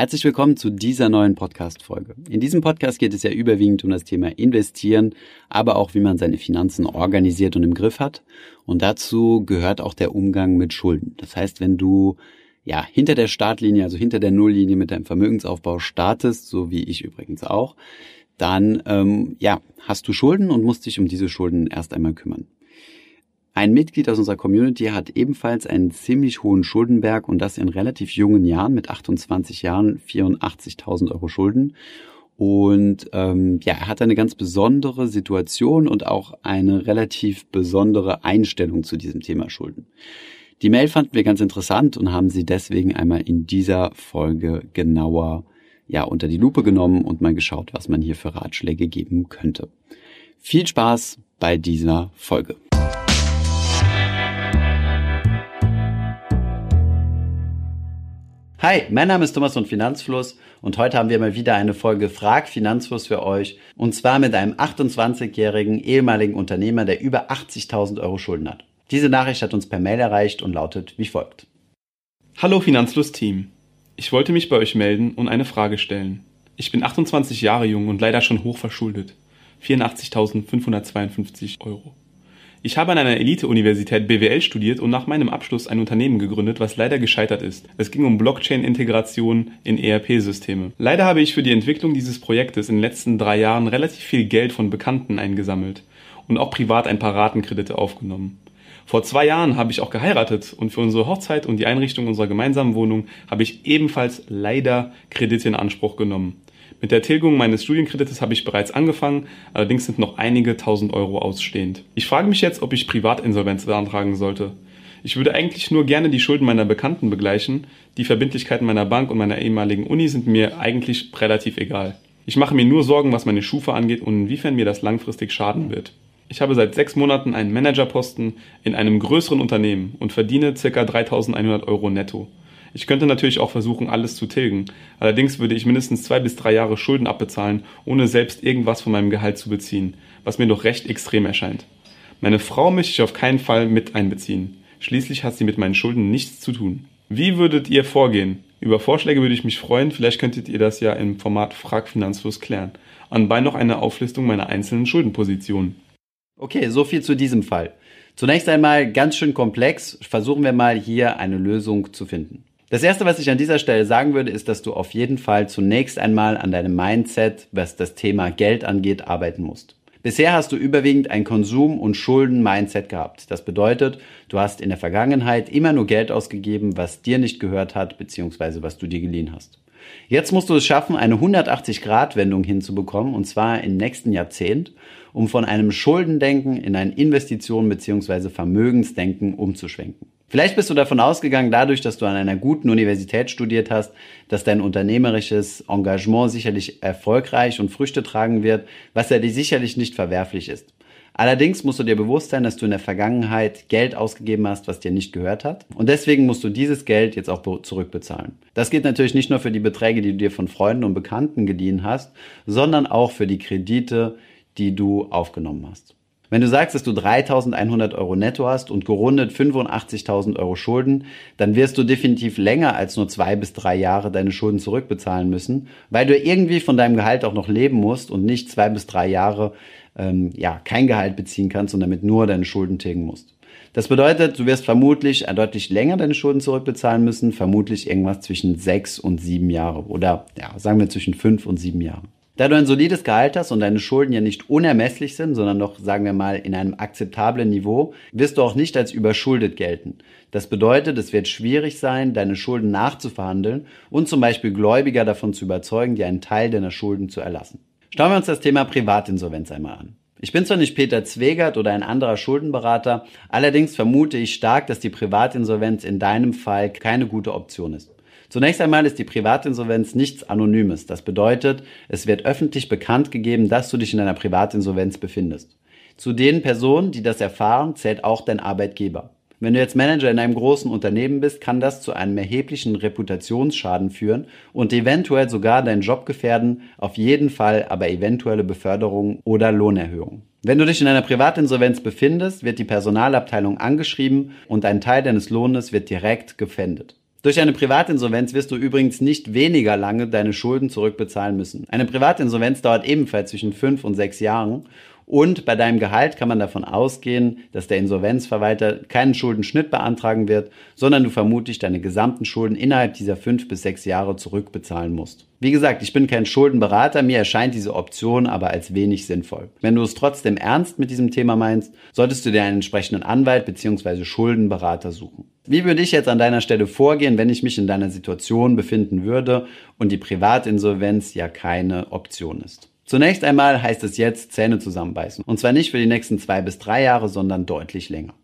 Herzlich willkommen zu dieser neuen Podcast-Folge. In diesem Podcast geht es ja überwiegend um das Thema Investieren, aber auch wie man seine Finanzen organisiert und im Griff hat. Und dazu gehört auch der Umgang mit Schulden. Das heißt, wenn du ja hinter der Startlinie, also hinter der Nulllinie mit deinem Vermögensaufbau startest, so wie ich übrigens auch, dann ähm, ja hast du Schulden und musst dich um diese Schulden erst einmal kümmern. Ein Mitglied aus unserer Community hat ebenfalls einen ziemlich hohen Schuldenberg und das in relativ jungen Jahren, mit 28 Jahren, 84.000 Euro Schulden. Und ähm, ja, er hat eine ganz besondere Situation und auch eine relativ besondere Einstellung zu diesem Thema Schulden. Die Mail fanden wir ganz interessant und haben sie deswegen einmal in dieser Folge genauer ja, unter die Lupe genommen und mal geschaut, was man hier für Ratschläge geben könnte. Viel Spaß bei dieser Folge. Hi, mein Name ist Thomas von Finanzfluss und heute haben wir mal wieder eine Folge Frag Finanzfluss für euch und zwar mit einem 28-jährigen ehemaligen Unternehmer, der über 80.000 Euro Schulden hat. Diese Nachricht hat uns per Mail erreicht und lautet wie folgt. Hallo Finanzfluss-Team. Ich wollte mich bei euch melden und eine Frage stellen. Ich bin 28 Jahre jung und leider schon hoch verschuldet. 84.552 Euro. Ich habe an einer Elite-Universität BWL studiert und nach meinem Abschluss ein Unternehmen gegründet, was leider gescheitert ist. Es ging um Blockchain-Integration in ERP-Systeme. Leider habe ich für die Entwicklung dieses Projektes in den letzten drei Jahren relativ viel Geld von Bekannten eingesammelt und auch privat ein paar Ratenkredite aufgenommen. Vor zwei Jahren habe ich auch geheiratet und für unsere Hochzeit und die Einrichtung unserer gemeinsamen Wohnung habe ich ebenfalls leider Kredite in Anspruch genommen. Mit der Tilgung meines Studienkredites habe ich bereits angefangen, allerdings sind noch einige tausend Euro ausstehend. Ich frage mich jetzt, ob ich Privatinsolvenz beantragen sollte. Ich würde eigentlich nur gerne die Schulden meiner Bekannten begleichen. Die Verbindlichkeiten meiner Bank und meiner ehemaligen Uni sind mir eigentlich relativ egal. Ich mache mir nur Sorgen, was meine Schufa angeht und inwiefern mir das langfristig schaden wird. Ich habe seit sechs Monaten einen Managerposten in einem größeren Unternehmen und verdiene ca. 3100 Euro netto. Ich könnte natürlich auch versuchen, alles zu tilgen. Allerdings würde ich mindestens zwei bis drei Jahre Schulden abbezahlen, ohne selbst irgendwas von meinem Gehalt zu beziehen, was mir doch recht extrem erscheint. Meine Frau möchte ich auf keinen Fall mit einbeziehen. Schließlich hat sie mit meinen Schulden nichts zu tun. Wie würdet ihr vorgehen? Über Vorschläge würde ich mich freuen. Vielleicht könntet ihr das ja im Format Frag Finanzfluss klären. Anbei noch eine Auflistung meiner einzelnen Schuldenpositionen. Okay, so viel zu diesem Fall. Zunächst einmal ganz schön komplex. Versuchen wir mal hier eine Lösung zu finden. Das erste, was ich an dieser Stelle sagen würde, ist, dass du auf jeden Fall zunächst einmal an deinem Mindset, was das Thema Geld angeht, arbeiten musst. Bisher hast du überwiegend ein Konsum- und Schulden-Mindset gehabt. Das bedeutet, du hast in der Vergangenheit immer nur Geld ausgegeben, was dir nicht gehört hat, beziehungsweise was du dir geliehen hast. Jetzt musst du es schaffen, eine 180-Grad-Wendung hinzubekommen, und zwar im nächsten Jahrzehnt, um von einem Schuldendenken in ein Investitionen- bzw. Vermögensdenken umzuschwenken. Vielleicht bist du davon ausgegangen, dadurch, dass du an einer guten Universität studiert hast, dass dein unternehmerisches Engagement sicherlich erfolgreich und Früchte tragen wird, was ja dir sicherlich nicht verwerflich ist. Allerdings musst du dir bewusst sein, dass du in der Vergangenheit Geld ausgegeben hast, was dir nicht gehört hat. Und deswegen musst du dieses Geld jetzt auch zurückbezahlen. Das gilt natürlich nicht nur für die Beträge, die du dir von Freunden und Bekannten geliehen hast, sondern auch für die Kredite, die du aufgenommen hast. Wenn du sagst, dass du 3.100 Euro netto hast und gerundet 85.000 Euro Schulden, dann wirst du definitiv länger als nur zwei bis drei Jahre deine Schulden zurückbezahlen müssen, weil du irgendwie von deinem Gehalt auch noch leben musst und nicht zwei bis drei Jahre ähm, ja kein Gehalt beziehen kannst und damit nur deine Schulden tilgen musst. Das bedeutet, du wirst vermutlich deutlich länger deine Schulden zurückbezahlen müssen, vermutlich irgendwas zwischen sechs und sieben Jahre oder ja, sagen wir zwischen fünf und sieben Jahren. Da du ein solides Gehalt hast und deine Schulden ja nicht unermesslich sind, sondern noch, sagen wir mal, in einem akzeptablen Niveau, wirst du auch nicht als überschuldet gelten. Das bedeutet, es wird schwierig sein, deine Schulden nachzuverhandeln und zum Beispiel Gläubiger davon zu überzeugen, dir einen Teil deiner Schulden zu erlassen. Schauen wir uns das Thema Privatinsolvenz einmal an. Ich bin zwar nicht Peter Zwegert oder ein anderer Schuldenberater, allerdings vermute ich stark, dass die Privatinsolvenz in deinem Fall keine gute Option ist. Zunächst einmal ist die Privatinsolvenz nichts Anonymes. Das bedeutet, es wird öffentlich bekannt gegeben, dass du dich in einer Privatinsolvenz befindest. Zu den Personen, die das erfahren, zählt auch dein Arbeitgeber. Wenn du jetzt Manager in einem großen Unternehmen bist, kann das zu einem erheblichen Reputationsschaden führen und eventuell sogar deinen Job gefährden, auf jeden Fall aber eventuelle Beförderung oder Lohnerhöhung. Wenn du dich in einer Privatinsolvenz befindest, wird die Personalabteilung angeschrieben und ein Teil deines Lohnes wird direkt gefändet. Durch eine Privatinsolvenz wirst du übrigens nicht weniger lange deine Schulden zurückbezahlen müssen. Eine Privatinsolvenz dauert ebenfalls zwischen fünf und sechs Jahren und bei deinem Gehalt kann man davon ausgehen, dass der Insolvenzverwalter keinen Schuldenschnitt beantragen wird, sondern du vermutlich deine gesamten Schulden innerhalb dieser fünf bis sechs Jahre zurückbezahlen musst. Wie gesagt, ich bin kein Schuldenberater, mir erscheint diese Option aber als wenig sinnvoll. Wenn du es trotzdem ernst mit diesem Thema meinst, solltest du dir einen entsprechenden Anwalt bzw. Schuldenberater suchen. Wie würde ich jetzt an deiner Stelle vorgehen, wenn ich mich in deiner Situation befinden würde und die Privatinsolvenz ja keine Option ist? Zunächst einmal heißt es jetzt Zähne zusammenbeißen. Und zwar nicht für die nächsten zwei bis drei Jahre, sondern deutlich länger.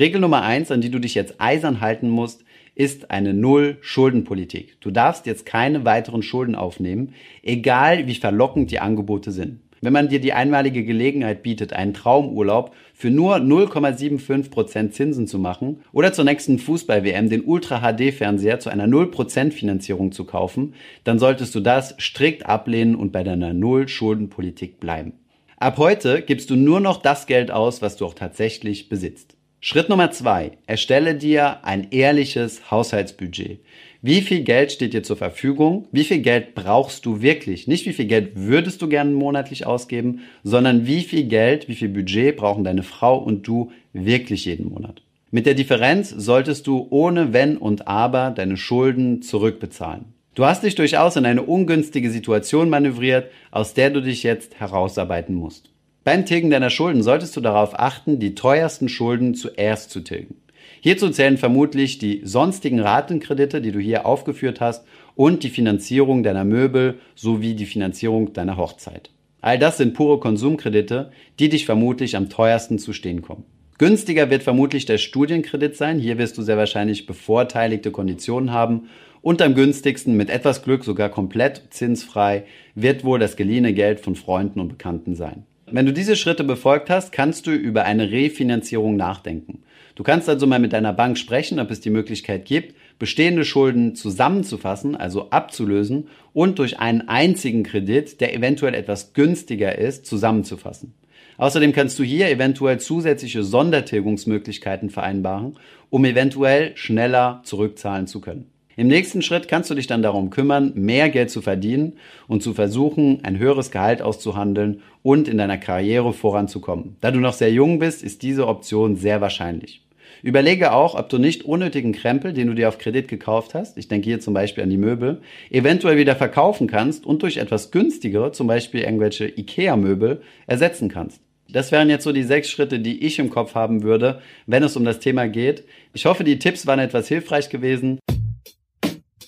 Regel Nummer eins, an die du dich jetzt eisern halten musst, ist eine Null-Schuldenpolitik. Du darfst jetzt keine weiteren Schulden aufnehmen, egal wie verlockend die Angebote sind. Wenn man dir die einmalige Gelegenheit bietet, einen Traumurlaub für nur 0,75% Zinsen zu machen oder zur nächsten Fußball-WM den Ultra-HD-Fernseher zu einer 0% Finanzierung zu kaufen, dann solltest du das strikt ablehnen und bei deiner Null-Schuldenpolitik bleiben. Ab heute gibst du nur noch das Geld aus, was du auch tatsächlich besitzt. Schritt Nummer zwei. Erstelle dir ein ehrliches Haushaltsbudget. Wie viel Geld steht dir zur Verfügung? Wie viel Geld brauchst du wirklich? Nicht wie viel Geld würdest du gerne monatlich ausgeben, sondern wie viel Geld, wie viel Budget brauchen deine Frau und du wirklich jeden Monat? Mit der Differenz solltest du ohne Wenn und Aber deine Schulden zurückbezahlen. Du hast dich durchaus in eine ungünstige Situation manövriert, aus der du dich jetzt herausarbeiten musst. Beim Tilgen deiner Schulden solltest du darauf achten, die teuersten Schulden zuerst zu tilgen. Hierzu zählen vermutlich die sonstigen Ratenkredite, die du hier aufgeführt hast, und die Finanzierung deiner Möbel sowie die Finanzierung deiner Hochzeit. All das sind pure Konsumkredite, die dich vermutlich am teuersten zu stehen kommen. Günstiger wird vermutlich der Studienkredit sein. Hier wirst du sehr wahrscheinlich bevorteiligte Konditionen haben. Und am günstigsten, mit etwas Glück sogar komplett zinsfrei, wird wohl das geliehene Geld von Freunden und Bekannten sein. Wenn du diese Schritte befolgt hast, kannst du über eine Refinanzierung nachdenken. Du kannst also mal mit deiner Bank sprechen, ob es die Möglichkeit gibt, bestehende Schulden zusammenzufassen, also abzulösen und durch einen einzigen Kredit, der eventuell etwas günstiger ist, zusammenzufassen. Außerdem kannst du hier eventuell zusätzliche Sondertilgungsmöglichkeiten vereinbaren, um eventuell schneller zurückzahlen zu können. Im nächsten Schritt kannst du dich dann darum kümmern, mehr Geld zu verdienen und zu versuchen, ein höheres Gehalt auszuhandeln und in deiner Karriere voranzukommen. Da du noch sehr jung bist, ist diese Option sehr wahrscheinlich. Überlege auch, ob du nicht unnötigen Krempel, den du dir auf Kredit gekauft hast, ich denke hier zum Beispiel an die Möbel, eventuell wieder verkaufen kannst und durch etwas günstigere, zum Beispiel irgendwelche IKEA-Möbel, ersetzen kannst. Das wären jetzt so die sechs Schritte, die ich im Kopf haben würde, wenn es um das Thema geht. Ich hoffe, die Tipps waren etwas hilfreich gewesen.